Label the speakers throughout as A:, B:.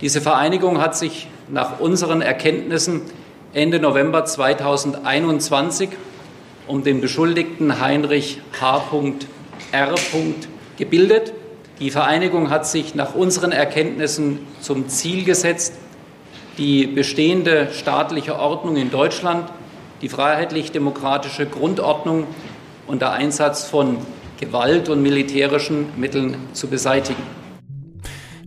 A: Diese Vereinigung hat sich nach unseren Erkenntnissen Ende November 2021 um den Beschuldigten Heinrich H.R. gebildet. Die Vereinigung hat sich nach unseren Erkenntnissen zum Ziel gesetzt, die bestehende staatliche Ordnung in Deutschland, die freiheitlich-demokratische Grundordnung unter Einsatz von Gewalt und militärischen Mitteln zu beseitigen.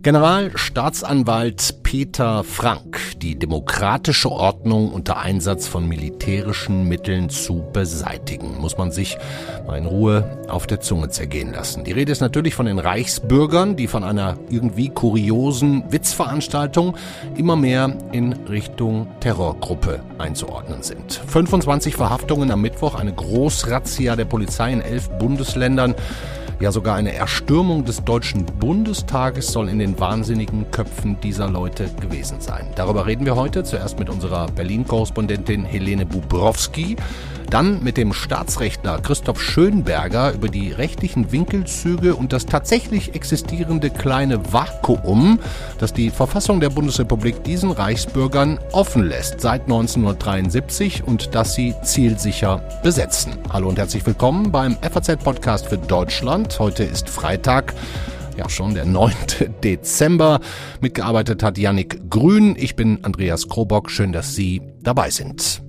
B: Generalstaatsanwalt Peter Frank, die demokratische Ordnung unter Einsatz von militärischen Mitteln zu beseitigen, muss man sich mal in Ruhe auf der Zunge zergehen lassen. Die Rede ist natürlich von den Reichsbürgern, die von einer irgendwie kuriosen Witzveranstaltung immer mehr in Richtung Terrorgruppe einzuordnen sind. 25 Verhaftungen am Mittwoch, eine Großrazzia der Polizei in elf Bundesländern. Ja, sogar eine Erstürmung des Deutschen Bundestages soll in den wahnsinnigen Köpfen dieser Leute gewesen sein. Darüber reden wir heute zuerst mit unserer Berlin-Korrespondentin Helene Bubrowski. Dann mit dem Staatsrechtler Christoph Schönberger über die rechtlichen Winkelzüge und das tatsächlich existierende kleine Vakuum, das die Verfassung der Bundesrepublik diesen Reichsbürgern offen lässt seit 1973 und das sie zielsicher besetzen. Hallo und herzlich willkommen beim FAZ-Podcast für Deutschland. Heute ist Freitag ja schon der 9. Dezember. Mitgearbeitet hat Yannick Grün. Ich bin Andreas Krobock. Schön, dass Sie dabei sind.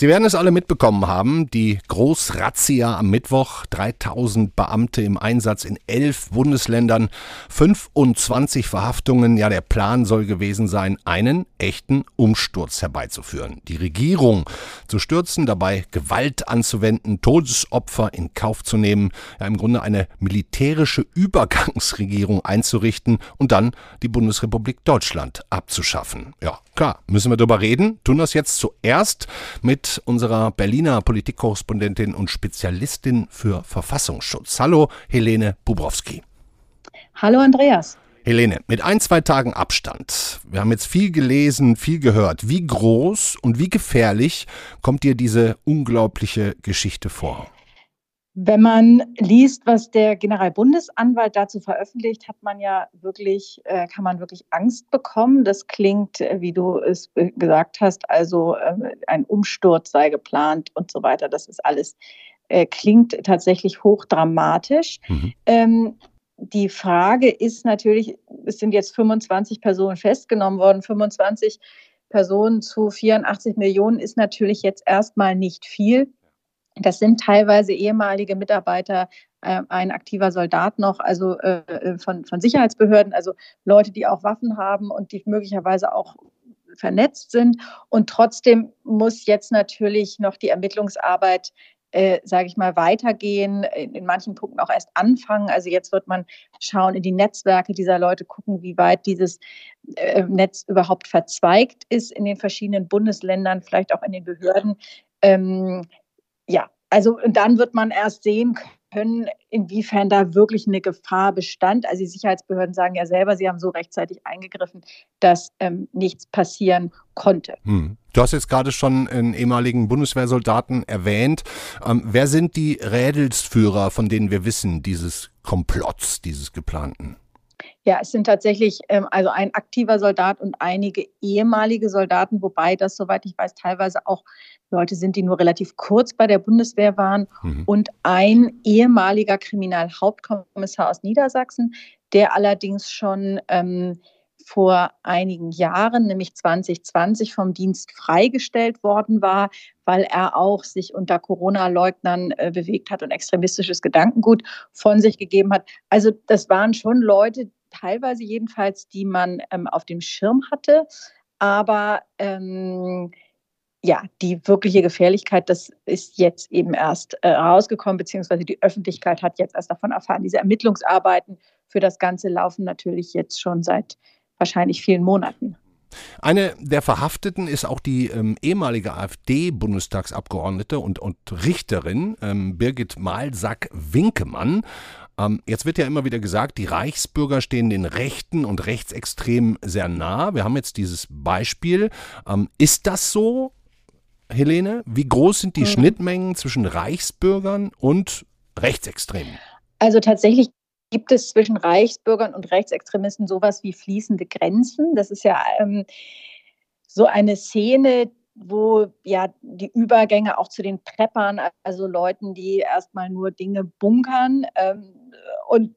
B: Sie werden es alle mitbekommen haben, die Großrazzia am Mittwoch, 3000 Beamte im Einsatz in elf Bundesländern, 25 Verhaftungen. Ja, der Plan soll gewesen sein, einen echten Umsturz herbeizuführen. Die Regierung zu stürzen, dabei Gewalt anzuwenden, Todesopfer in Kauf zu nehmen, ja im Grunde eine militärische Übergangsregierung einzurichten und dann die Bundesrepublik Deutschland abzuschaffen. Ja, klar, müssen wir darüber reden, tun das jetzt zuerst mit unserer Berliner Politikkorrespondentin und Spezialistin für Verfassungsschutz. Hallo, Helene Bubrowski.
C: Hallo, Andreas.
B: Helene, mit ein, zwei Tagen Abstand. Wir haben jetzt viel gelesen, viel gehört. Wie groß und wie gefährlich kommt dir diese unglaubliche Geschichte vor?
C: Wenn man liest, was der Generalbundesanwalt dazu veröffentlicht, hat man ja wirklich, äh, kann man wirklich Angst bekommen. Das klingt, äh, wie du es gesagt hast, also äh, ein Umsturz sei geplant und so weiter. Das ist alles äh, klingt tatsächlich hochdramatisch. Mhm. Ähm, die Frage ist natürlich, es sind jetzt 25 Personen festgenommen worden, 25 Personen zu 84 Millionen ist natürlich jetzt erstmal nicht viel. Das sind teilweise ehemalige Mitarbeiter, äh, ein aktiver Soldat noch, also äh, äh, von, von Sicherheitsbehörden, also Leute, die auch Waffen haben und die möglicherweise auch vernetzt sind. Und trotzdem muss jetzt natürlich noch die Ermittlungsarbeit äh, sage ich mal, weitergehen, in, in, manchen Punkten auch erst anfangen. Also jetzt wird man schauen in die Netzwerke dieser Leute, gucken, wie weit dieses äh, Netz überhaupt verzweigt ist in den verschiedenen Bundesländern, vielleicht auch in den Behörden. Ähm, ja, also dann wird man erst sehen können, inwiefern da wirklich eine Gefahr bestand. Also die Sicherheitsbehörden sagen ja selber, sie haben so rechtzeitig eingegriffen, dass ähm, nichts passieren konnte. Hm.
B: Du hast jetzt gerade schon einen ehemaligen Bundeswehrsoldaten erwähnt. Ähm, wer sind die Rädelsführer, von denen wir wissen, dieses Komplotts, dieses geplanten?
C: Ja, es sind tatsächlich ähm, also ein aktiver Soldat und einige ehemalige Soldaten, wobei das, soweit ich weiß, teilweise auch Leute sind, die nur relativ kurz bei der Bundeswehr waren mhm. und ein ehemaliger Kriminalhauptkommissar aus Niedersachsen, der allerdings schon ähm, vor einigen Jahren, nämlich 2020, vom Dienst freigestellt worden war, weil er auch sich unter Corona-Leugnern äh, bewegt hat und extremistisches Gedankengut von sich gegeben hat. Also das waren schon Leute, teilweise jedenfalls, die man ähm, auf dem Schirm hatte. Aber ähm, ja, die wirkliche Gefährlichkeit, das ist jetzt eben erst äh, rausgekommen, beziehungsweise die Öffentlichkeit hat jetzt erst davon erfahren. Diese Ermittlungsarbeiten für das Ganze laufen natürlich jetzt schon seit wahrscheinlich vielen Monaten.
B: Eine der Verhafteten ist auch die ähm, ehemalige AfD-Bundestagsabgeordnete und, und Richterin ähm, Birgit Malsack-Winkemann. Ähm, jetzt wird ja immer wieder gesagt, die Reichsbürger stehen den Rechten und Rechtsextremen sehr nah. Wir haben jetzt dieses Beispiel. Ähm, ist das so, Helene? Wie groß sind die mhm. Schnittmengen zwischen Reichsbürgern und Rechtsextremen?
C: Also tatsächlich gibt es zwischen Reichsbürgern und Rechtsextremisten sowas wie fließende Grenzen. Das ist ja ähm, so eine Szene, wo ja die Übergänge auch zu den Preppern, also Leuten, die erstmal nur Dinge bunkern ähm, und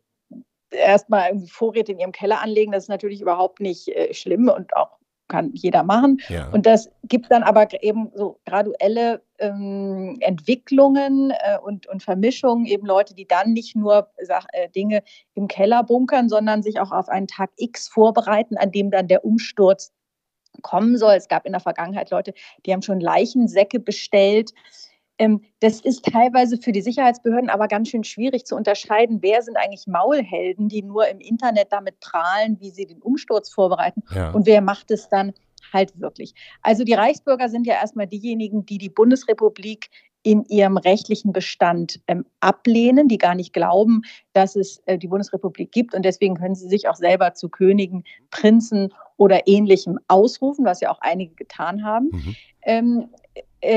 C: erstmal irgendwie Vorräte in ihrem Keller anlegen, das ist natürlich überhaupt nicht äh, schlimm und auch kann jeder machen. Ja. Und das gibt dann aber eben so graduelle ähm, Entwicklungen äh, und, und Vermischungen, eben Leute, die dann nicht nur sag, äh, Dinge im Keller bunkern, sondern sich auch auf einen Tag X vorbereiten, an dem dann der Umsturz kommen soll. Es gab in der Vergangenheit Leute, die haben schon Leichensäcke bestellt. Ähm, das ist teilweise für die Sicherheitsbehörden aber ganz schön schwierig zu unterscheiden, wer sind eigentlich Maulhelden, die nur im Internet damit prahlen, wie sie den Umsturz vorbereiten ja. und wer macht es dann halt wirklich. Also die Reichsbürger sind ja erstmal diejenigen, die die Bundesrepublik in ihrem rechtlichen Bestand ähm, ablehnen, die gar nicht glauben, dass es äh, die Bundesrepublik gibt. Und deswegen können sie sich auch selber zu Königen, Prinzen oder ähnlichem ausrufen, was ja auch einige getan haben. Mhm. Ähm, äh,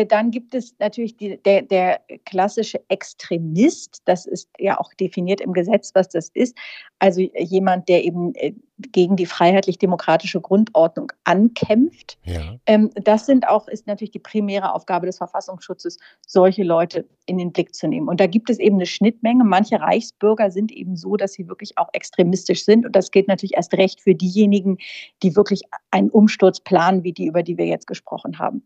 C: dann gibt es natürlich die, der, der klassische Extremist. Das ist ja auch definiert im Gesetz, was das ist. Also jemand, der eben äh, gegen die freiheitlich-demokratische Grundordnung ankämpft. Ja. Ähm, das sind auch, ist natürlich die primäre Aufgabe des Verfassungsschutzes, solche Leute in den Blick zu nehmen. Und da gibt es eben eine Schnittmenge. Manche Reichsbürger sind eben so, dass sie wirklich auch extremistisch sind. Und das gilt natürlich erst recht für diejenigen, die wirklich einen Umsturz planen, wie die, über die wir jetzt gesprochen haben.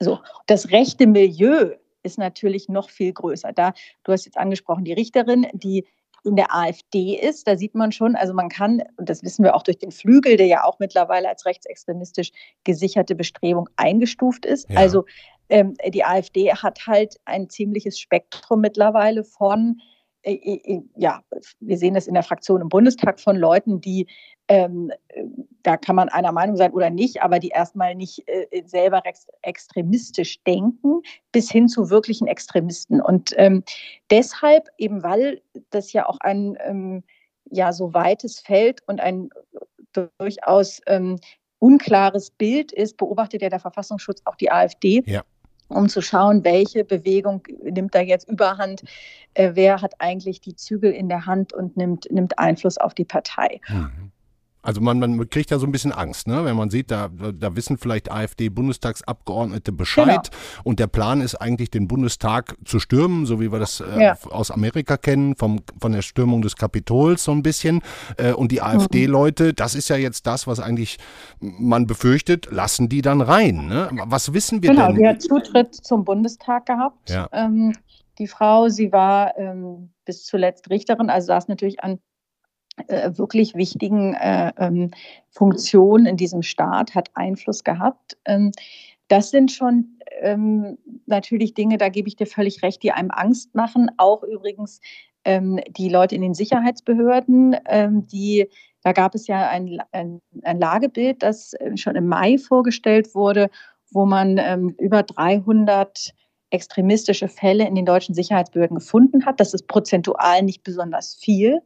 C: So, das rechte Milieu ist natürlich noch viel größer. Da, du hast jetzt angesprochen, die Richterin, die in der AfD ist, da sieht man schon, also man kann, und das wissen wir auch durch den Flügel, der ja auch mittlerweile als rechtsextremistisch gesicherte Bestrebung eingestuft ist. Ja. Also ähm, die AfD hat halt ein ziemliches Spektrum mittlerweile von ja, wir sehen das in der Fraktion im Bundestag von Leuten, die, ähm, da kann man einer Meinung sein oder nicht, aber die erstmal nicht äh, selber extremistisch denken, bis hin zu wirklichen Extremisten. Und ähm, deshalb, eben weil das ja auch ein ähm, ja, so weites Feld und ein durchaus ähm, unklares Bild ist, beobachtet ja der Verfassungsschutz auch die AfD. Ja um zu schauen, welche Bewegung nimmt da jetzt überhand, äh, wer hat eigentlich die Zügel in der Hand und nimmt, nimmt Einfluss auf die Partei. Mhm.
B: Also man, man kriegt ja so ein bisschen Angst, ne? wenn man sieht, da, da wissen vielleicht AfD-Bundestagsabgeordnete Bescheid genau. und der Plan ist eigentlich, den Bundestag zu stürmen, so wie wir das äh, ja. aus Amerika kennen, vom, von der Stürmung des Kapitols so ein bisschen. Äh, und die AfD-Leute, das ist ja jetzt das, was eigentlich man befürchtet, lassen die dann rein. Ne? Was wissen wir
C: genau,
B: denn?
C: Genau, die hat Zutritt zum Bundestag gehabt. Ja. Ähm, die Frau, sie war ähm, bis zuletzt Richterin, also saß natürlich an wirklich wichtigen äh, ähm, Funktionen in diesem Staat, hat Einfluss gehabt. Ähm, das sind schon ähm, natürlich Dinge, da gebe ich dir völlig recht, die einem Angst machen. Auch übrigens die Leute in den Sicherheitsbehörden, die da gab es ja ein, ein, ein, Lagebild, das äh, schon im Mai vorgestellt wurde, wo man ähm, über 300 extremistische Fälle in den deutschen Sicherheitsbehörden gefunden hat. Das ist prozentual nicht besonders viel.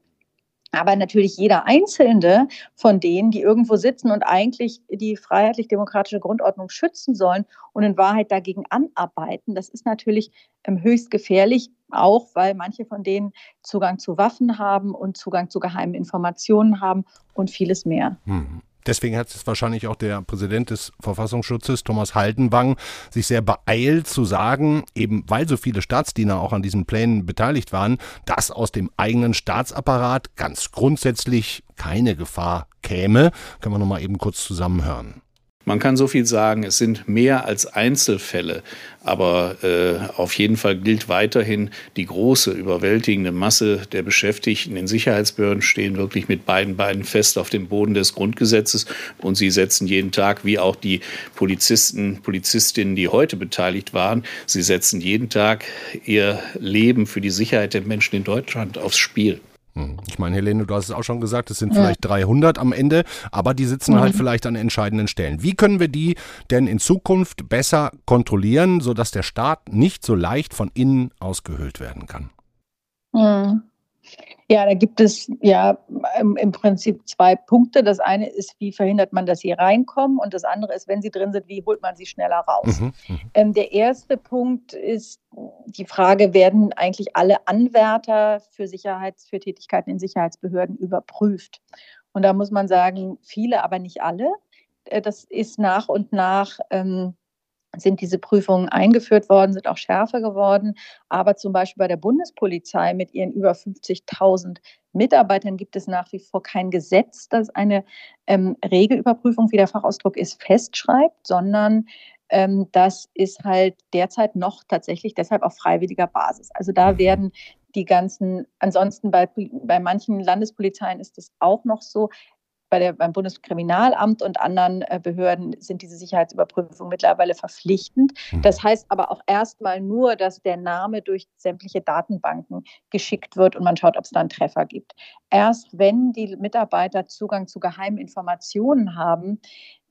C: Aber natürlich jeder Einzelne von denen, die irgendwo sitzen und eigentlich die freiheitlich-demokratische Grundordnung schützen sollen und in Wahrheit dagegen anarbeiten, das ist natürlich ähm, höchst gefährlich, auch weil manche von denen Zugang zu Waffen haben und Zugang zu geheimen Informationen haben und vieles mehr.
B: Mhm. Deswegen hat es wahrscheinlich auch der Präsident des Verfassungsschutzes, Thomas Haldenwang, sich sehr beeilt zu sagen, eben weil so viele Staatsdiener auch an diesen Plänen beteiligt waren, dass aus dem eigenen Staatsapparat ganz grundsätzlich keine Gefahr käme. Können wir nochmal eben kurz zusammenhören.
D: Man kann so viel sagen, es sind mehr als Einzelfälle, aber äh, auf jeden Fall gilt weiterhin, die große, überwältigende Masse der Beschäftigten in Sicherheitsbehörden stehen wirklich mit beiden Beinen fest auf dem Boden des Grundgesetzes und sie setzen jeden Tag, wie auch die Polizisten, Polizistinnen, die heute beteiligt waren, sie setzen jeden Tag ihr Leben für die Sicherheit der Menschen in Deutschland aufs Spiel.
B: Hm. Ich meine, Helene, du hast es auch schon gesagt, es sind ja. vielleicht 300 am Ende, aber die sitzen halt mhm. halt vielleicht an entscheidenden Stellen. Wie können wir die denn in Zukunft besser kontrollieren, sodass der Staat nicht so leicht von innen ausgehöhlt werden kann?
C: Mhm. Ja, da gibt es ja im, im, Prinzip zwei Punkte. Das eine ist, wie verhindert man, dass sie reinkommen? Und das andere ist, wenn sie drin sind, wie holt man sie schneller raus? Mhm, mhm. ähm, der erste Punkt ist die Frage, werden eigentlich alle Anwärter für Sicherheits, für Tätigkeiten in Sicherheitsbehörden überprüft? Und da muss man sagen, viele, aber nicht alle. Äh, das ist nach und nach ähm, sind diese Prüfungen eingeführt worden, sind auch schärfer geworden. Aber zum Beispiel bei der Bundespolizei mit ihren über 50.000 Mitarbeitern gibt es nach wie vor kein Gesetz, das eine ähm, Regelüberprüfung, wie der Fachausdruck ist, festschreibt, sondern ähm, das ist halt derzeit noch tatsächlich deshalb auf freiwilliger Basis. Also da mhm. werden die ganzen, ansonsten bei, bei manchen Landespolizeien ist es auch noch so, bei der, beim Bundeskriminalamt und anderen äh, Behörden sind diese Sicherheitsüberprüfungen mittlerweile verpflichtend. Mhm. Das heißt aber auch erstmal nur, dass der Name durch sämtliche Datenbanken geschickt wird und man schaut, ob es da einen Treffer gibt. Erst wenn die Mitarbeiter Zugang zu geheimen Informationen haben,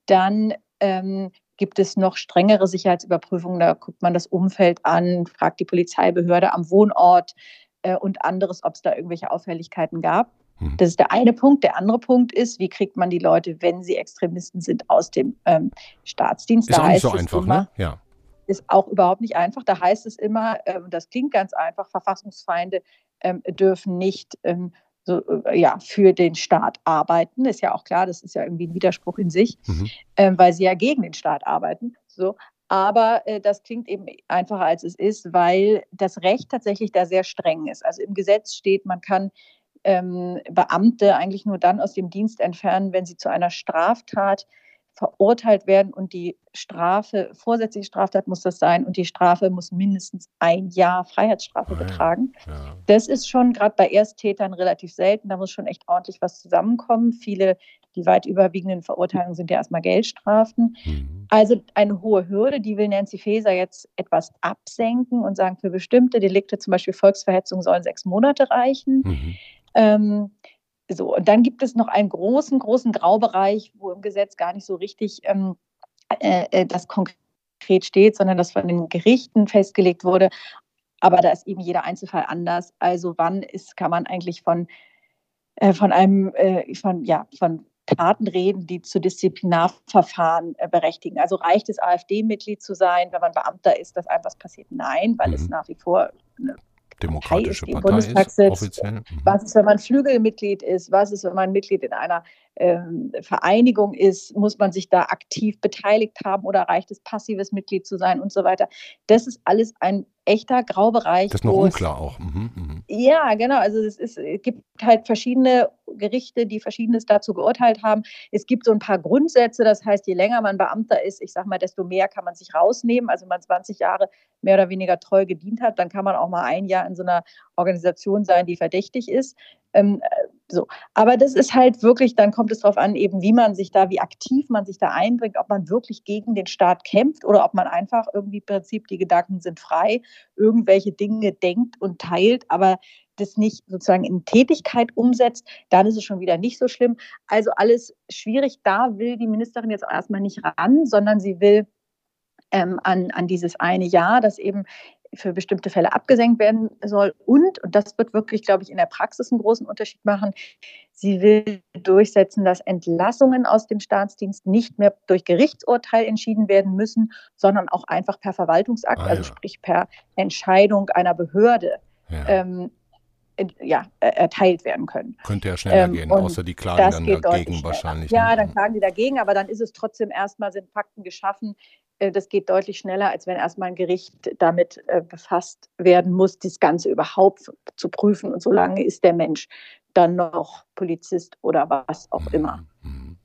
C: dann ähm, gibt es noch strengere Sicherheitsüberprüfungen. Da guckt man das Umfeld an, fragt die Polizeibehörde am Wohnort äh, und anderes, ob es da irgendwelche Auffälligkeiten gab. Mhm. Das ist der eine Punkt. Der andere Punkt ist, wie kriegt man die Leute, wenn sie Extremisten sind, aus dem ähm, Staatsdienst?
B: Ist da auch nicht so einfach, immer, ne?
C: Ja. Ist auch überhaupt nicht einfach. Da heißt es immer, ähm, das klingt ganz einfach, Verfassungsfeinde ähm, dürfen nicht ähm, so, äh, ja, für den Staat arbeiten. Ist ja auch klar, das ist ja irgendwie ein Widerspruch in sich, mhm. ähm, weil sie ja gegen den Staat arbeiten. So. Aber äh, das klingt eben einfacher, als es ist, weil das Recht tatsächlich da sehr streng ist. Also im Gesetz steht, man kann ähm, Beamte eigentlich nur dann aus dem Dienst entfernen, wenn sie zu einer Straftat verurteilt werden und die Strafe, vorsätzliche Straftat muss das sein und die Strafe muss mindestens ein Jahr Freiheitsstrafe betragen. Ja. Das ist schon gerade bei Ersttätern relativ selten, da muss schon echt ordentlich was zusammenkommen. Viele, die weit überwiegenden Verurteilungen sind ja erstmal Geldstrafen. Mhm. Also eine hohe Hürde, die will Nancy Faeser jetzt etwas absenken und sagen, für bestimmte Delikte, zum Beispiel Volksverhetzung, sollen sechs Monate reichen. Mhm. Ähm, so, und dann gibt es noch einen großen, großen Graubereich, wo im Gesetz gar nicht so richtig ähm, äh, äh, das konkret steht, sondern das von den Gerichten festgelegt wurde. Aber da ist eben jeder Einzelfall anders. Also wann ist, kann man eigentlich von, äh, von einem, äh, von, ja, von Taten reden, die zu Disziplinarverfahren äh, berechtigen. Also reicht es, AfD-Mitglied zu sein, wenn man Beamter ist, dass einem was passiert? Nein, weil mhm. es nach wie vor eine
B: Demokratische Partei, ist,
C: offiziell. Mhm. Was ist, wenn man Flügelmitglied ist? Was ist, wenn man Mitglied in einer Vereinigung ist? Muss man sich da aktiv beteiligt haben oder reicht es, passives Mitglied zu sein und so weiter? Das ist alles ein echter Graubereich.
B: Das ist noch unklar auch. Mhm,
C: mh. Ja, genau. Also es, ist, es gibt halt verschiedene Gerichte, die Verschiedenes dazu geurteilt haben. Es gibt so ein paar Grundsätze. Das heißt, je länger man Beamter ist, ich sage mal, desto mehr kann man sich rausnehmen. Also wenn man 20 Jahre mehr oder weniger treu gedient hat, dann kann man auch mal ein Jahr in so einer Organisation sein, die verdächtig ist. Ähm, äh, so. Aber das ist halt wirklich, dann kommt es darauf an, eben wie man sich da, wie aktiv man sich da einbringt, ob man wirklich gegen den Staat kämpft oder ob man einfach irgendwie im Prinzip, die Gedanken sind frei, irgendwelche Dinge denkt und teilt, aber das nicht sozusagen in Tätigkeit umsetzt, dann ist es schon wieder nicht so schlimm. Also alles schwierig. Da will die Ministerin jetzt erstmal nicht ran, sondern sie will ähm, an, an dieses eine Jahr, das eben für bestimmte Fälle abgesenkt werden soll. Und, und das wird wirklich, glaube ich, in der Praxis einen großen Unterschied machen, sie will durchsetzen, dass Entlassungen aus dem Staatsdienst nicht mehr durch Gerichtsurteil entschieden werden müssen, sondern auch einfach per Verwaltungsakt, ah, also ja. also sprich per Entscheidung einer Behörde. Ja. Ähm, ja, erteilt werden können.
B: Könnte ja schneller ähm, gehen, außer die klagen dann dagegen wahrscheinlich.
C: Ja, ne? dann klagen die dagegen, aber dann ist es trotzdem erstmal, sind Fakten geschaffen, das geht deutlich schneller, als wenn erstmal ein Gericht damit äh, befasst werden muss, das Ganze überhaupt zu prüfen. Und solange ist der Mensch dann noch Polizist oder was auch immer. Mhm.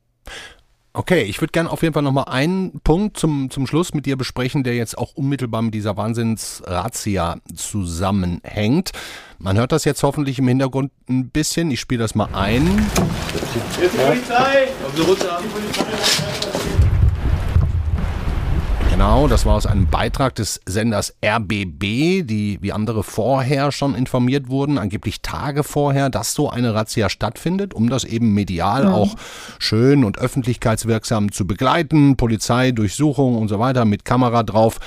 B: Okay, ich würde gerne auf jeden Fall nochmal einen Punkt zum, zum Schluss mit dir besprechen, der jetzt auch unmittelbar mit dieser Wahnsinnsrazzia zusammenhängt. Man hört das jetzt hoffentlich im Hintergrund ein bisschen. Ich spiele das mal ein. Jetzt die Polizei! Die Polizei! Genau, das war aus einem Beitrag des Senders RBB, die wie andere vorher schon informiert wurden, angeblich Tage vorher, dass so eine Razzia stattfindet, um das eben medial ja. auch schön und öffentlichkeitswirksam zu begleiten, Polizei, Durchsuchung und so weiter mit Kamera drauf.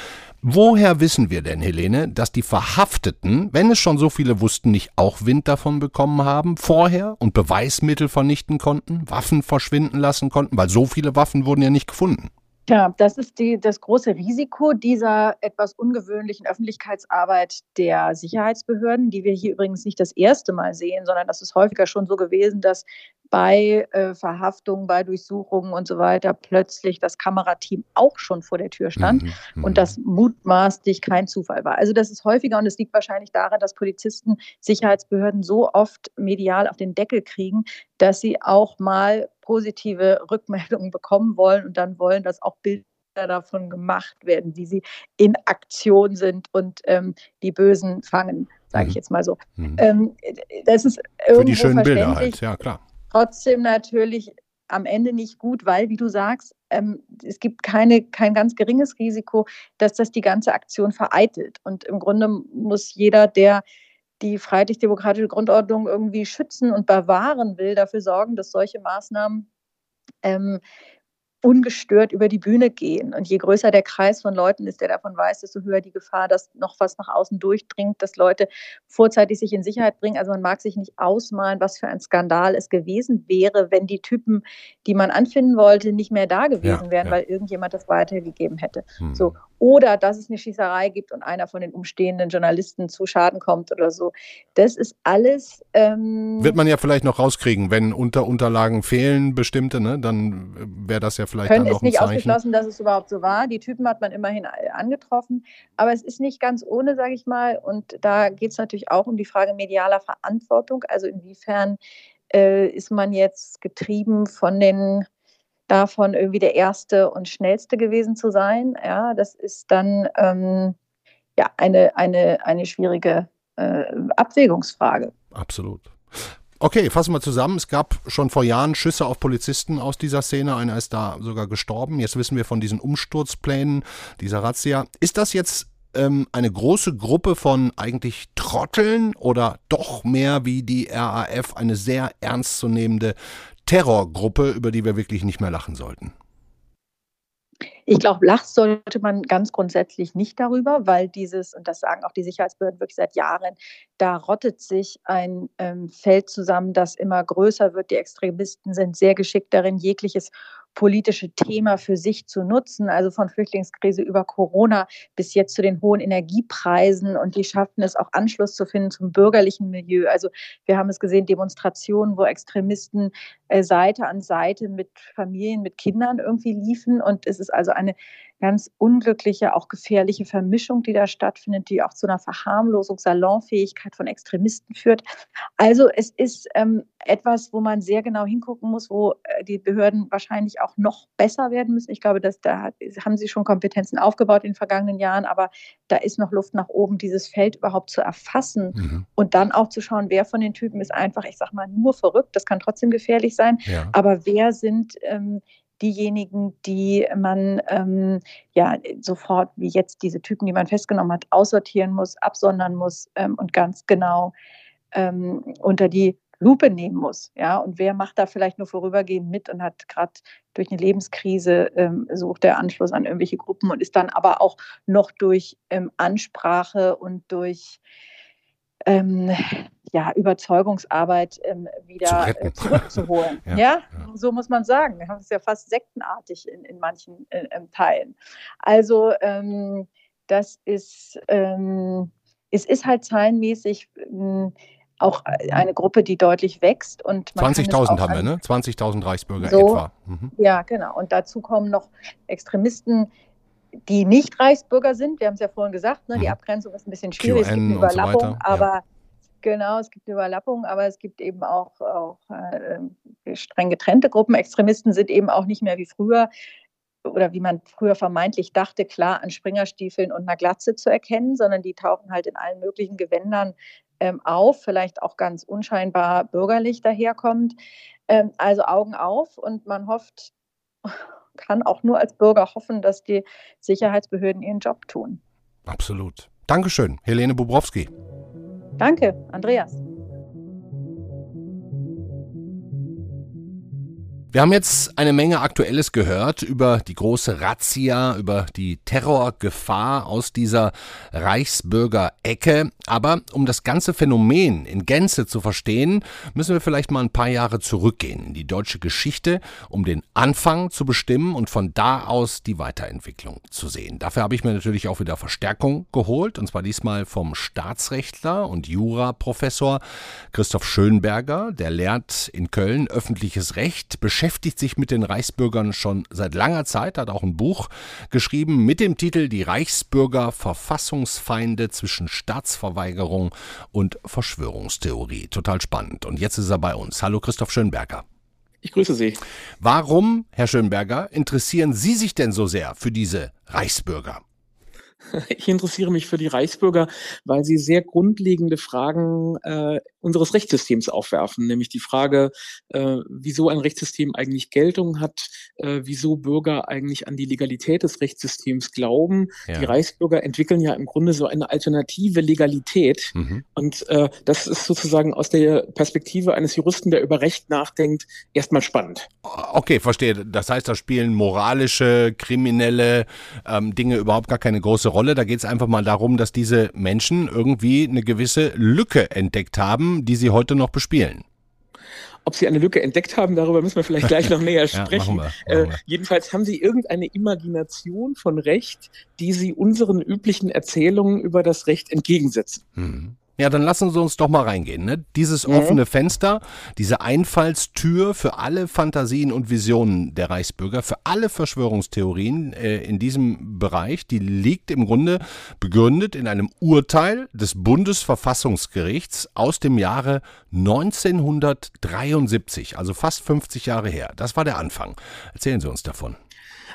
B: Woher wissen wir denn, Helene, dass die Verhafteten, wenn es schon so viele wussten, nicht auch Wind davon bekommen haben vorher und Beweismittel vernichten konnten, Waffen verschwinden lassen konnten, weil so viele Waffen wurden ja nicht gefunden?
C: Ja, das ist die, das große Risiko dieser etwas ungewöhnlichen Öffentlichkeitsarbeit der Sicherheitsbehörden, die wir hier übrigens nicht das erste Mal sehen, sondern das ist häufiger schon so gewesen, dass bei äh, Verhaftungen, bei Durchsuchungen und so weiter plötzlich das Kamerateam auch schon vor der Tür stand mhm, mhm. und das mutmaßlich kein Zufall war. Also das ist häufiger und es liegt wahrscheinlich daran, dass Polizisten Sicherheitsbehörden so oft medial auf den Deckel kriegen, dass sie auch mal positive Rückmeldungen bekommen wollen und dann wollen, dass auch Bilder davon gemacht werden, wie sie in Aktion sind und ähm, die Bösen fangen, sage ich mhm. jetzt mal so. Mhm. Ähm, das ist
B: Für die schönen Bilder halt, ja klar.
C: Trotzdem natürlich am Ende nicht gut, weil, wie du sagst, ähm, es gibt keine, kein ganz geringes Risiko, dass das die ganze Aktion vereitelt. Und im Grunde muss jeder, der die freiheitlich-demokratische Grundordnung irgendwie schützen und bewahren will, dafür sorgen, dass solche Maßnahmen ähm, ungestört über die Bühne gehen. Und je größer der Kreis von Leuten ist, der davon weiß, desto höher die Gefahr, dass noch was nach außen durchdringt, dass Leute vorzeitig sich in Sicherheit bringen. Also man mag sich nicht ausmalen, was für ein Skandal es gewesen wäre, wenn die Typen, die man anfinden wollte, nicht mehr da gewesen ja, wären, ja. weil irgendjemand das weitergegeben hätte. Hm. So. Oder dass es eine Schießerei gibt und einer von den umstehenden Journalisten zu Schaden kommt oder so. Das ist alles.
B: Ähm Wird man ja vielleicht noch rauskriegen, wenn unter Unterlagen fehlen bestimmte, ne? dann wäre das ja vielleicht dann noch
C: ein nicht Zeichen. ausgeschlossen, dass es überhaupt so war. Die Typen hat man immerhin angetroffen. Aber es ist nicht ganz ohne, sage ich mal. Und da geht es natürlich auch um die Frage medialer Verantwortung. Also inwiefern äh, ist man jetzt getrieben von den davon irgendwie der erste und schnellste gewesen zu sein. Ja, das ist dann ähm, ja eine, eine, eine schwierige äh, Abwägungsfrage.
B: Absolut. Okay, fassen wir zusammen. Es gab schon vor Jahren Schüsse auf Polizisten aus dieser Szene. Einer ist da sogar gestorben. Jetzt wissen wir von diesen Umsturzplänen dieser Razzia. Ist das jetzt ähm, eine große Gruppe von eigentlich Trotteln oder doch mehr wie die RAF eine sehr ernstzunehmende Terrorgruppe, über die wir wirklich nicht mehr lachen sollten?
C: Ich glaube, lachen sollte man ganz grundsätzlich nicht darüber, weil dieses, und das sagen auch die Sicherheitsbehörden wirklich seit Jahren, da rottet sich ein ähm, Feld zusammen, das immer größer wird. Die Extremisten sind sehr geschickt darin, jegliches politische Thema für sich zu nutzen, also von Flüchtlingskrise über Corona bis jetzt zu den hohen Energiepreisen und die schaffen es auch Anschluss zu finden zum bürgerlichen Milieu. Also wir haben es gesehen, Demonstrationen, wo Extremisten äh, Seite an Seite mit Familien, mit Kindern irgendwie liefen und es ist also eine ganz unglückliche, auch gefährliche Vermischung, die da stattfindet, die auch zu einer Verharmlosung, Salonfähigkeit von Extremisten führt. Also es ist ähm, etwas, wo man sehr genau hingucken muss, wo äh, die Behörden wahrscheinlich auch noch besser werden müssen. Ich glaube, dass da haben sie schon Kompetenzen aufgebaut in den vergangenen Jahren, aber da ist noch Luft nach oben, dieses Feld überhaupt zu erfassen mhm. und dann auch zu schauen, wer von den Typen ist einfach, ich sag mal, nur verrückt. Das kann trotzdem gefährlich sein. Ja. Aber wer sind ähm, diejenigen, die man ähm, ja sofort, wie jetzt diese Typen, die man festgenommen hat, aussortieren muss, absondern muss ähm, und ganz genau ähm, unter die Lupe nehmen muss. Ja, und wer macht da vielleicht nur vorübergehend mit und hat gerade durch eine Lebenskrise ähm, sucht der Anschluss an irgendwelche Gruppen und ist dann aber auch noch durch ähm, Ansprache und durch ähm, ja, Überzeugungsarbeit ähm, wieder äh, zurückzuholen. ja, ja, so muss man sagen. Das ist ja fast sektenartig in, in manchen äh, Teilen. Also ähm, das ist, ähm, es ist halt zahlenmäßig ähm, auch eine Gruppe, die deutlich wächst.
B: 20.000 haben wir, ne? 20.000 Reichsbürger so, etwa.
C: Mhm. Ja, genau. Und dazu kommen noch Extremisten, die nicht Reichsbürger sind. Wir haben es ja vorhin gesagt, ne? die mhm. Abgrenzung ist ein bisschen schwierig. QN es gibt eine Überlappung, so aber ja. Genau, es gibt eine Überlappung, aber es gibt eben auch, auch äh, streng getrennte Gruppen. Extremisten sind eben auch nicht mehr wie früher oder wie man früher vermeintlich dachte, klar an Springerstiefeln und einer Glatze zu erkennen, sondern die tauchen halt in allen möglichen Gewändern ähm, auf, vielleicht auch ganz unscheinbar bürgerlich daherkommt. Ähm, also Augen auf und man hofft, kann auch nur als Bürger hoffen, dass die Sicherheitsbehörden ihren Job tun.
B: Absolut. Dankeschön, Helene Bubrowski.
C: Danke, Andreas.
B: Wir haben jetzt eine Menge Aktuelles gehört über die große Razzia, über die Terrorgefahr aus dieser Reichsbürger-Ecke. Aber um das ganze Phänomen in Gänze zu verstehen, müssen wir vielleicht mal ein paar Jahre zurückgehen in die deutsche Geschichte, um den Anfang zu bestimmen und von da aus die Weiterentwicklung zu sehen. Dafür habe ich mir natürlich auch wieder Verstärkung geholt, und zwar diesmal vom Staatsrechtler und Juraprofessor Christoph Schönberger. Der lehrt in Köln öffentliches Recht, sich mit den Reichsbürgern schon seit langer Zeit, hat auch ein Buch geschrieben mit dem Titel Die Reichsbürger Verfassungsfeinde zwischen Staatsverweigerung und Verschwörungstheorie. Total spannend. Und jetzt ist er bei uns. Hallo Christoph Schönberger.
E: Ich grüße Sie.
B: Warum, Herr Schönberger, interessieren Sie sich denn so sehr für diese Reichsbürger?
E: Ich interessiere mich für die Reichsbürger, weil sie sehr grundlegende Fragen äh, unseres Rechtssystems aufwerfen, nämlich die Frage, äh, wieso ein Rechtssystem eigentlich Geltung hat, äh, wieso Bürger eigentlich an die Legalität des Rechtssystems glauben. Ja. Die Reichsbürger entwickeln ja im Grunde so eine alternative Legalität. Mhm. Und äh, das ist sozusagen aus der Perspektive eines Juristen, der über Recht nachdenkt, erstmal spannend.
B: Okay, verstehe. Das heißt, da spielen moralische, kriminelle ähm, Dinge überhaupt gar keine große Rolle. Da geht es einfach mal darum, dass diese Menschen irgendwie eine gewisse Lücke entdeckt haben, die sie heute noch bespielen.
E: Ob sie eine Lücke entdeckt haben, darüber müssen wir vielleicht gleich noch näher sprechen. ja, machen wir, machen wir. Äh, jedenfalls haben sie irgendeine Imagination von Recht, die sie unseren üblichen Erzählungen über das Recht entgegensetzen. Mhm.
B: Ja, dann lassen Sie uns doch mal reingehen. Ne? Dieses mhm. offene Fenster, diese Einfallstür für alle Fantasien und Visionen der Reichsbürger, für alle Verschwörungstheorien äh, in diesem Bereich, die liegt im Grunde begründet in einem Urteil des Bundesverfassungsgerichts aus dem Jahre 1973, also fast 50 Jahre her. Das war der Anfang. Erzählen Sie uns davon.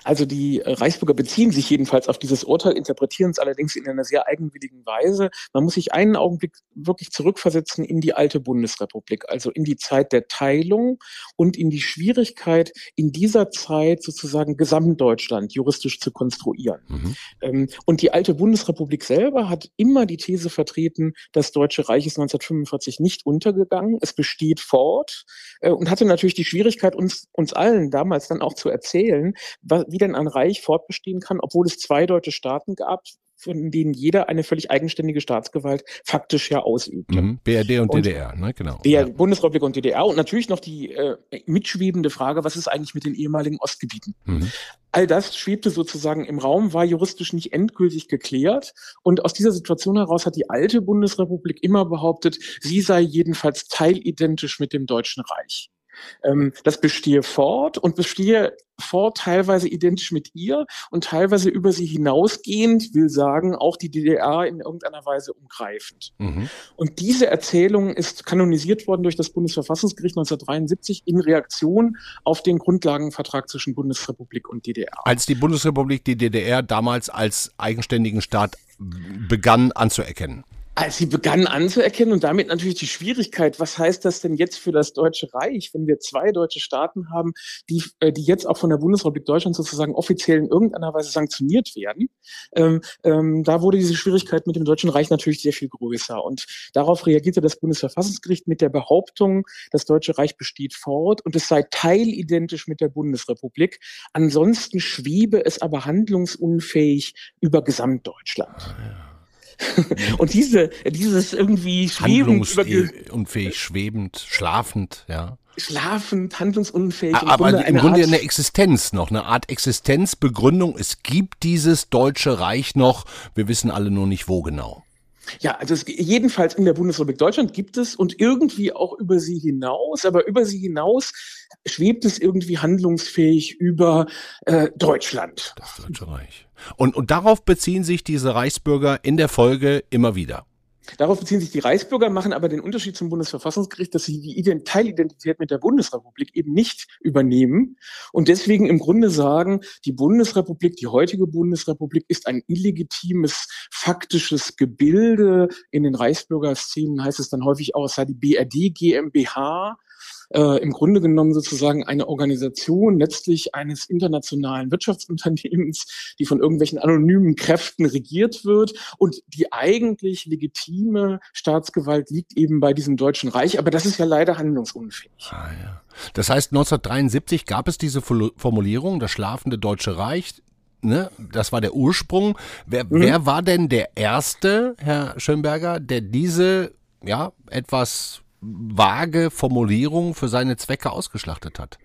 E: Also die äh, Reichsbürger beziehen sich jedenfalls auf dieses Urteil, interpretieren es allerdings in einer sehr eigenwilligen Weise. Man muss sich einen Augenblick wirklich zurückversetzen in die alte Bundesrepublik, also in die Zeit der Teilung und in die Schwierigkeit, in dieser Zeit sozusagen Gesamtdeutschland juristisch zu konstruieren. Mhm. Ähm, und die alte Bundesrepublik selber hat immer die These vertreten, das Deutsche Reich ist 1945 nicht untergegangen, es besteht fort äh, und hatte natürlich die Schwierigkeit, uns, uns allen damals dann auch zu erzählen, wie denn ein Reich fortbestehen kann, obwohl es zwei deutsche Staaten gab, von denen jeder eine völlig eigenständige Staatsgewalt faktisch ja ausübte. Mhm.
B: BRD und, und DDR, ne? genau.
E: BR, ja. Bundesrepublik und DDR und natürlich noch die äh, mitschwebende Frage, was ist eigentlich mit den ehemaligen Ostgebieten? Mhm. All das schwebte sozusagen im Raum, war juristisch nicht endgültig geklärt. Und aus dieser Situation heraus hat die alte Bundesrepublik immer behauptet, sie sei jedenfalls teilidentisch mit dem Deutschen Reich. Ähm, das bestehe fort und bestehe fort teilweise identisch mit ihr und teilweise über sie hinausgehend, will sagen, auch die DDR in irgendeiner Weise umgreifend. Mhm. Und diese Erzählung ist kanonisiert worden durch das Bundesverfassungsgericht 1973 in Reaktion auf den Grundlagenvertrag zwischen Bundesrepublik und DDR.
B: Als die Bundesrepublik die DDR damals als eigenständigen Staat begann anzuerkennen
E: als sie begannen anzuerkennen und damit natürlich die Schwierigkeit, was heißt das denn jetzt für das Deutsche Reich, wenn wir zwei deutsche Staaten haben, die, äh, die jetzt auch von der Bundesrepublik Deutschland sozusagen offiziell in irgendeiner Weise sanktioniert werden. Ähm, ähm, da wurde diese Schwierigkeit mit dem Deutschen Reich natürlich sehr viel größer. Und darauf reagierte das Bundesverfassungsgericht mit der Behauptung, das Deutsche Reich besteht fort und es sei teilidentisch mit der Bundesrepublik. Ansonsten schwebe es aber handlungsunfähig über Gesamtdeutschland. Ja. und diese, dieses irgendwie
B: schwebend. Unfähig, schwebend, schlafend, ja.
E: Schlafend, handlungsunfähig.
B: Aber im Grunde, im Grunde eine Existenz noch, eine Art Existenzbegründung. Es gibt dieses Deutsche Reich noch, wir wissen alle nur nicht wo genau.
E: Ja, also es, jedenfalls in der Bundesrepublik Deutschland gibt es und irgendwie auch über sie hinaus, aber über sie hinaus schwebt es irgendwie handlungsfähig über äh, Deutschland.
B: Das Deutsche Reich. Und, und darauf beziehen sich diese Reichsbürger in der Folge immer wieder.
E: Darauf beziehen sich die Reichsbürger, machen aber den Unterschied zum Bundesverfassungsgericht, dass sie die Ident Teilidentität mit der Bundesrepublik eben nicht übernehmen und deswegen im Grunde sagen, die Bundesrepublik, die heutige Bundesrepublik ist ein illegitimes, faktisches Gebilde. In den Reichsbürgerszenen heißt es dann häufig auch, es sei die BRD GmbH äh, im Grunde genommen sozusagen eine Organisation letztlich eines internationalen Wirtschaftsunternehmens, die von irgendwelchen anonymen Kräften regiert wird und die eigentlich legitime Staatsgewalt liegt eben bei diesem Deutschen Reich. Aber das ist ja leider handlungsunfähig. Ah,
B: ja. Das heißt, 1973 gab es diese Formulierung, das schlafende Deutsche Reich. Ne? Das war der Ursprung. Wer, mhm. wer war denn der Erste, Herr Schönberger, der diese ja etwas vage Formulierung für seine Zwecke ausgeschlachtet hat?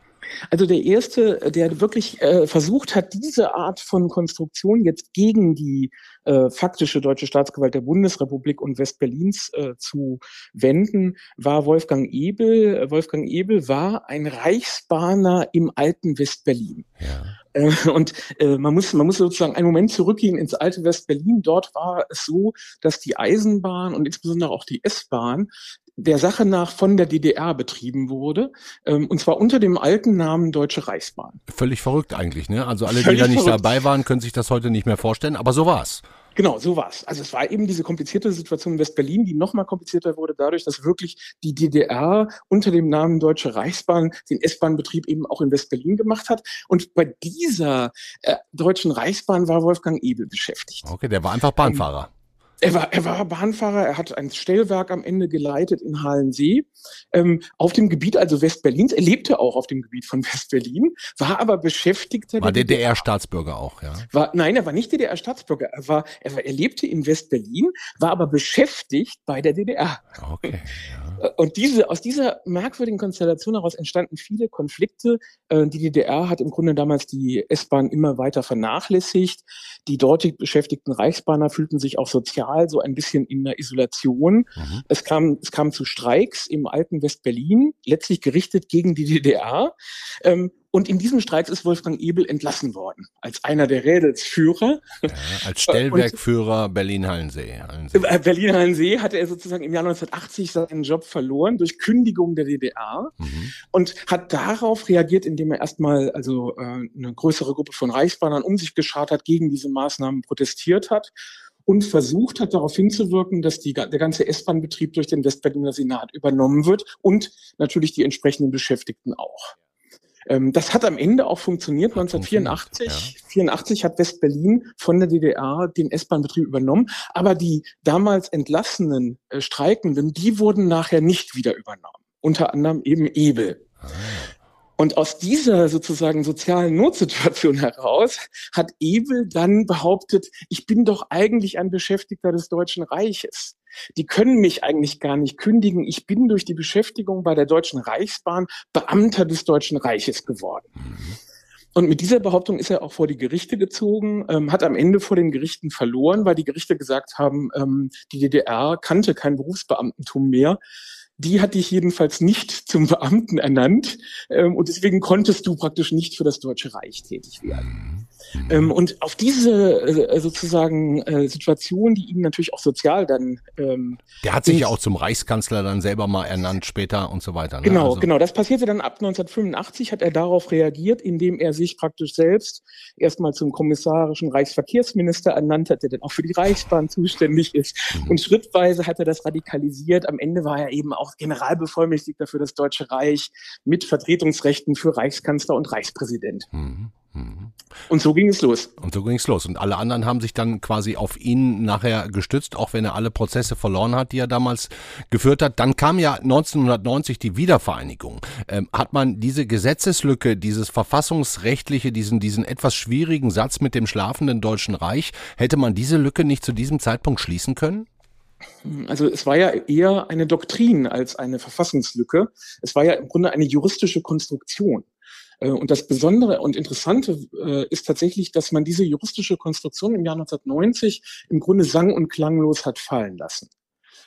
E: Also der erste, der wirklich äh, versucht hat, diese Art von Konstruktion jetzt gegen die äh, faktische deutsche Staatsgewalt der Bundesrepublik und Westberlins äh, zu wenden, war Wolfgang Ebel. Wolfgang Ebel war ein Reichsbahner im alten Westberlin. Ja. Äh, und äh, man, muss, man muss sozusagen einen Moment zurückgehen ins alte Westberlin. Dort war es so, dass die Eisenbahn und insbesondere auch die S-Bahn der Sache nach von der DDR betrieben wurde, ähm, und zwar unter dem alten Namen Deutsche Reichsbahn.
B: Völlig verrückt eigentlich, ne? Also alle, Völlig die da nicht verrückt. dabei waren, können sich das heute nicht mehr vorstellen, aber so war's.
E: Genau, so war's. Also es war eben diese komplizierte Situation in Westberlin, die noch mal komplizierter wurde dadurch, dass wirklich die DDR unter dem Namen Deutsche Reichsbahn den S-Bahn-Betrieb eben auch in Westberlin gemacht hat. Und bei dieser äh, Deutschen Reichsbahn war Wolfgang Ebel beschäftigt.
B: Okay, der war einfach Bahnfahrer. Ähm,
E: er war, er war Bahnfahrer, er hat ein Stellwerk am Ende geleitet in Halensee, ähm, auf dem Gebiet also Westberlins. Er lebte auch auf dem Gebiet von Westberlin, war aber Beschäftigter.
B: War DDR-Staatsbürger auch, ja?
E: War, nein, er war nicht DDR-Staatsbürger. Er, war, er, war, er lebte in Westberlin, war aber beschäftigt bei der DDR. Okay. Ja. Und diese, aus dieser merkwürdigen Konstellation heraus entstanden viele Konflikte. Äh, die DDR hat im Grunde damals die S-Bahn immer weiter vernachlässigt. Die dortig beschäftigten Reichsbahner fühlten sich auch sozial so ein bisschen in der Isolation. Mhm. Es, kam, es kam zu Streiks im alten Westberlin, letztlich gerichtet gegen die DDR. Und in diesen Streiks ist Wolfgang Ebel entlassen worden, als einer der Rädelsführer.
B: Ja, als Stellwerkführer Berlin-Hallensee.
E: Äh, Berlin-Hallensee hatte er sozusagen im Jahr 1980 seinen Job verloren durch Kündigung der DDR mhm. und hat darauf reagiert, indem er erstmal also äh, eine größere Gruppe von Reichsbahnern um sich geschart hat, gegen diese Maßnahmen protestiert hat und versucht hat, darauf hinzuwirken, dass die, der ganze S-Bahn-Betrieb durch den Westberliner Senat übernommen wird und natürlich die entsprechenden Beschäftigten auch. Ähm, das hat am Ende auch funktioniert. 1984 ja. 84 hat West-Berlin von der DDR den S-Bahn-Betrieb übernommen. Aber die damals entlassenen äh, Streikenden, die wurden nachher nicht wieder übernommen. Unter anderem eben Ebel. Ah. Und aus dieser sozusagen sozialen Notsituation heraus hat Ebel dann behauptet, ich bin doch eigentlich ein Beschäftigter des Deutschen Reiches. Die können mich eigentlich gar nicht kündigen. Ich bin durch die Beschäftigung bei der Deutschen Reichsbahn Beamter des Deutschen Reiches geworden. Mhm. Und mit dieser Behauptung ist er auch vor die Gerichte gezogen, ähm, hat am Ende vor den Gerichten verloren, weil die Gerichte gesagt haben, ähm, die DDR kannte kein Berufsbeamtentum mehr die hat dich jedenfalls nicht zum Beamten ernannt ähm, und deswegen konntest du praktisch nicht für das Deutsche Reich tätig werden. Mhm. Ähm, und auf diese äh, sozusagen äh, Situation, die ihn natürlich auch sozial dann. Ähm,
B: Der hat sich ja auch zum Reichskanzler dann selber mal ernannt später und so weiter.
E: Ne? Genau, also, genau. Das passierte dann ab 1985, hat er darauf reagiert, indem er sich praktisch selbst erstmal zum kommissarischen Reichsverkehrsminister ernannt hat, der dann auch für die Reichsbahn zuständig ist. Mhm. Und schrittweise hat er das radikalisiert. Am Ende war er eben auch Generalbevollmächtigter für das Deutsche Reich mit Vertretungsrechten für Reichskanzler und Reichspräsident. Mhm. Mhm. Und so ging es los.
B: Und so ging es los. Und alle anderen haben sich dann quasi auf ihn nachher gestützt, auch wenn er alle Prozesse verloren hat, die er damals geführt hat. Dann kam ja 1990 die Wiedervereinigung. Ähm, hat man diese Gesetzeslücke, dieses verfassungsrechtliche, diesen, diesen etwas schwierigen Satz mit dem schlafenden Deutschen Reich, hätte man diese Lücke nicht zu diesem Zeitpunkt schließen können?
E: Also es war ja eher eine Doktrin als eine Verfassungslücke. Es war ja im Grunde eine juristische Konstruktion. Äh, und das Besondere und Interessante äh, ist tatsächlich, dass man diese juristische Konstruktion im Jahr 1990 im Grunde sang- und klanglos hat fallen lassen.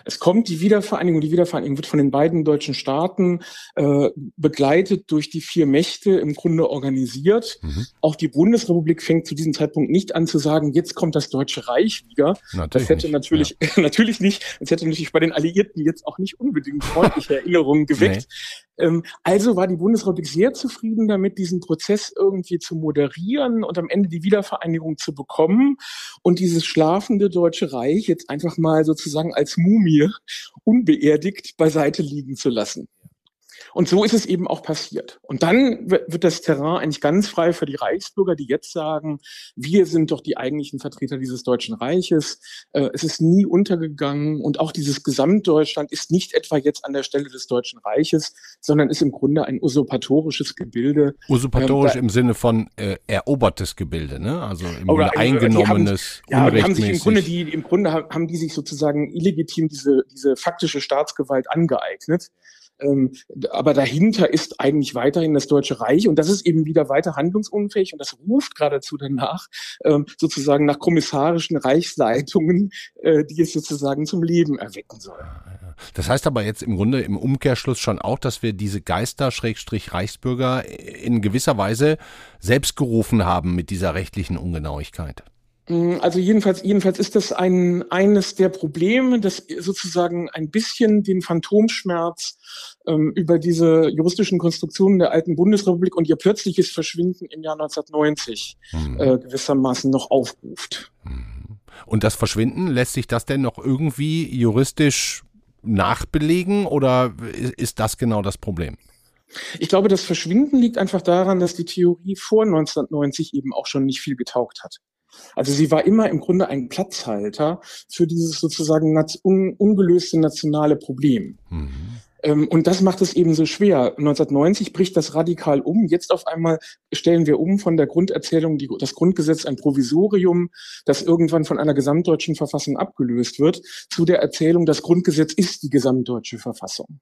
E: Es kommt die Wiedervereinigung. Die Wiedervereinigung wird von den beiden deutschen Staaten äh, begleitet durch die vier Mächte im Grunde organisiert. Mhm. Auch die Bundesrepublik fängt zu diesem Zeitpunkt nicht an zu sagen, jetzt kommt das Deutsche Reich wieder. Natürlich das hätte nicht, natürlich, ja. natürlich nicht, das hätte natürlich bei den Alliierten jetzt auch nicht unbedingt freundliche Erinnerungen geweckt. Nee. Ähm, also war die Bundesrepublik sehr zufrieden damit, diesen Prozess irgendwie zu moderieren und am Ende die Wiedervereinigung zu bekommen und dieses schlafende Deutsche Reich jetzt einfach mal sozusagen als Mumie unbeerdigt beiseite liegen zu lassen. Und so ist es eben auch passiert. Und dann wird das Terrain eigentlich ganz frei für die Reichsbürger, die jetzt sagen, wir sind doch die eigentlichen Vertreter dieses Deutschen Reiches. Äh, es ist nie untergegangen und auch dieses Gesamtdeutschland ist nicht etwa jetzt an der Stelle des Deutschen Reiches, sondern ist im Grunde ein usurpatorisches Gebilde.
B: Usurpatorisch ähm, im Sinne von äh, erobertes Gebilde, ne? Also im Grunde ein, eingenommenes.
E: Haben, ja, haben sich im Grunde die im Grunde haben die sich sozusagen illegitim diese diese faktische Staatsgewalt angeeignet. Ähm, aber dahinter ist eigentlich weiterhin das Deutsche Reich und das ist eben wieder weiter handlungsunfähig und das ruft geradezu danach, ähm, sozusagen nach kommissarischen Reichsleitungen, äh, die es sozusagen zum Leben erwecken soll.
B: Das heißt aber jetzt im Grunde im Umkehrschluss schon auch, dass wir diese Geister-Reichsbürger in gewisser Weise selbst gerufen haben mit dieser rechtlichen Ungenauigkeit.
E: Mm, also jedenfalls, jedenfalls ist das ein, eines der Probleme, dass sozusagen ein bisschen den Phantomschmerz ähm, über diese juristischen Konstruktionen der alten Bundesrepublik und ihr plötzliches Verschwinden im Jahr 1990 mhm. äh, gewissermaßen noch aufruft.
B: Mhm. Und das Verschwinden, lässt sich das denn noch irgendwie juristisch nachbelegen oder ist das genau das Problem?
E: Ich glaube, das Verschwinden liegt einfach daran, dass die Theorie vor 1990 eben auch schon nicht viel getaugt hat. Also sie war immer im Grunde ein Platzhalter für dieses sozusagen un ungelöste nationale Problem. Mhm. Ähm, und das macht es eben so schwer. 1990 bricht das radikal um. Jetzt auf einmal stellen wir um von der Grunderzählung, die, das Grundgesetz ein Provisorium, das irgendwann von einer gesamtdeutschen Verfassung abgelöst wird, zu der Erzählung, das Grundgesetz ist die gesamtdeutsche Verfassung.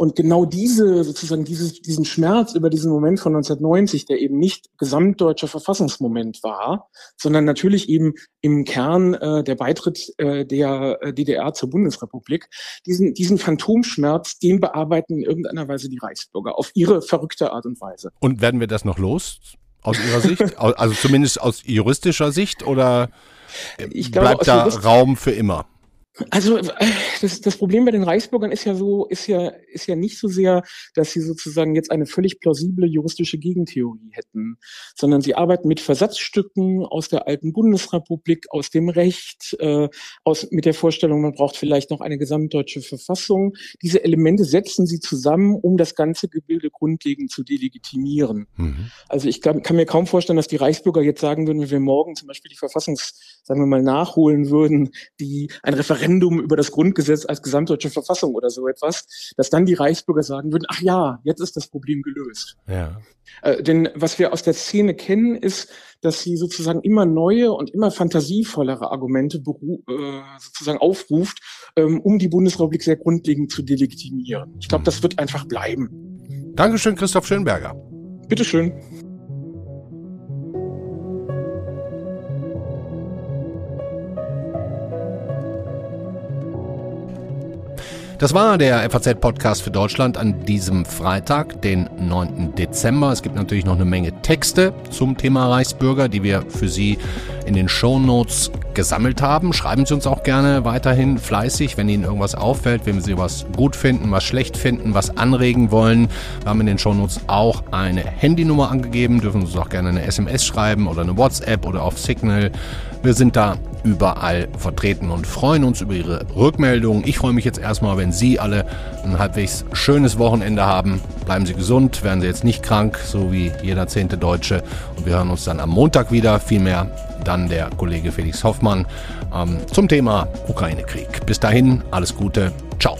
E: Und genau diese, sozusagen dieses, diesen Schmerz über diesen Moment von 1990, der eben nicht gesamtdeutscher Verfassungsmoment war, sondern natürlich eben im Kern äh, der Beitritt äh, der äh, DDR zur Bundesrepublik, diesen, diesen Phantomschmerz, den bearbeiten in irgendeiner Weise die Reichsbürger auf ihre verrückte Art und Weise.
B: Und werden wir das noch los? Aus Ihrer Sicht? also zumindest aus juristischer Sicht oder ich glaube, bleibt da Raum für immer?
E: Also äh, das, das Problem bei den Reichsbürgern ist ja so, ist ja, ist ja nicht so sehr, dass sie sozusagen jetzt eine völlig plausible juristische Gegentheorie hätten, sondern sie arbeiten mit Versatzstücken aus der alten Bundesrepublik, aus dem Recht, äh, aus mit der Vorstellung, man braucht vielleicht noch eine gesamtdeutsche Verfassung. Diese Elemente setzen sie zusammen, um das ganze Gebilde grundlegend zu delegitimieren. Mhm. Also ich kann, kann mir kaum vorstellen, dass die Reichsbürger jetzt sagen würden, wenn wir morgen zum Beispiel die Verfassungs, sagen wir mal, nachholen würden, die ein Referendum Referendum über das Grundgesetz als gesamtdeutsche Verfassung oder so etwas, dass dann die Reichsbürger sagen würden, ach ja, jetzt ist das Problem gelöst. Ja. Äh, denn was wir aus der Szene kennen, ist, dass sie sozusagen immer neue und immer fantasievollere Argumente äh, sozusagen aufruft, ähm, um die Bundesrepublik sehr grundlegend zu delegitimieren. Ich glaube, das wird einfach bleiben.
B: Dankeschön, Christoph Schönberger.
E: Bitteschön.
B: Das war der FAZ-Podcast für Deutschland an diesem Freitag, den 9. Dezember. Es gibt natürlich noch eine Menge Texte zum Thema Reichsbürger, die wir für Sie in den Show Notes gesammelt haben. Schreiben Sie uns auch gerne weiterhin fleißig, wenn Ihnen irgendwas auffällt, wenn Sie was gut finden, was schlecht finden, was anregen wollen. Wir haben in den Show Notes auch eine Handynummer angegeben. Dürfen Sie uns auch gerne eine SMS schreiben oder eine WhatsApp oder auf Signal. Wir sind da überall vertreten und freuen uns über Ihre Rückmeldungen. Ich freue mich jetzt erstmal, wenn Sie alle ein halbwegs schönes Wochenende haben. Bleiben Sie gesund, werden Sie jetzt nicht krank, so wie jeder zehnte Deutsche. Und wir hören uns dann am Montag wieder. Vielmehr dann der Kollege Felix Hoffmann ähm, zum Thema Ukraine-Krieg. Bis dahin, alles Gute. Ciao.